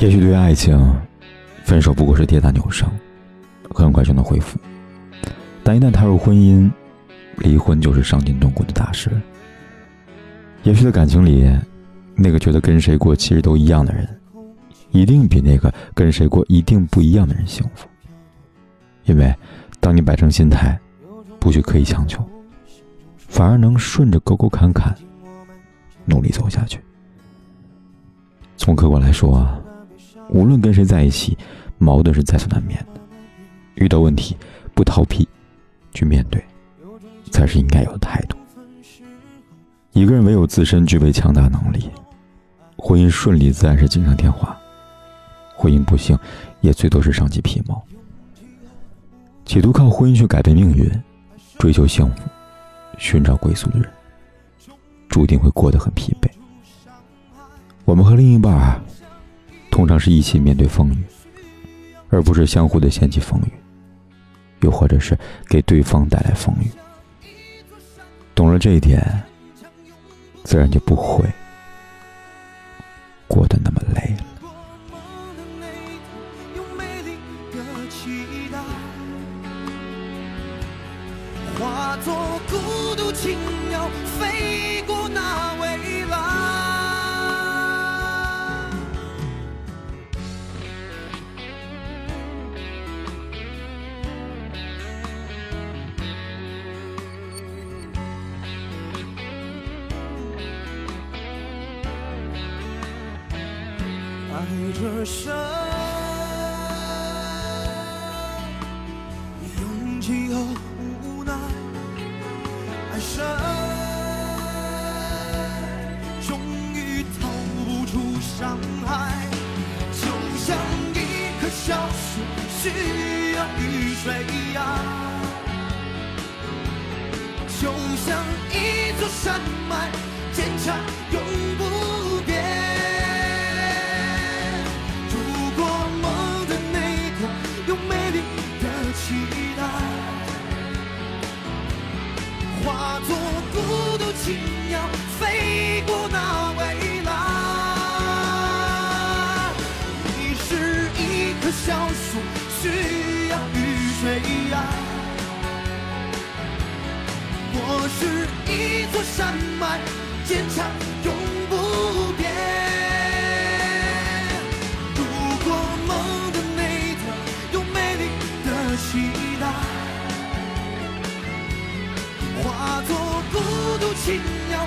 也许对于爱情，分手不过是跌打扭伤，很快就能恢复；但一旦踏入婚姻，离婚就是伤筋动骨的大事。也许在感情里，那个觉得跟谁过其实都一样的人，一定比那个跟谁过一定不一样的人幸福。因为，当你摆正心态，不去刻意强求，反而能顺着沟沟坎坎，努力走下去。从客观来说。无论跟谁在一起，矛盾是在所难免的。遇到问题，不逃避，去面对，才是应该有的态度。一个人唯有自身具备强大能力，婚姻顺利自然是锦上添花；婚姻不幸，也最多是伤及皮毛。企图靠婚姻去改变命运，追求幸福，寻找归宿的人，注定会过得很疲惫。我们和另一半。通常是一起面对风雨，而不是相互的掀起风雨，又或者是给对方带来风雨。懂了这一点，自然就不会过得那么累了。化作孤独青鸟，飞过那未爱着深，勇气和无奈，爱深，终于逃不出伤害，就像一棵小树需要雨水呀，就像一座山脉。飞过那未来，你是一棵小树，需要雨水呀。我是一座山脉，坚强永不变。如果梦的那头有美丽的期待，化作孤独。情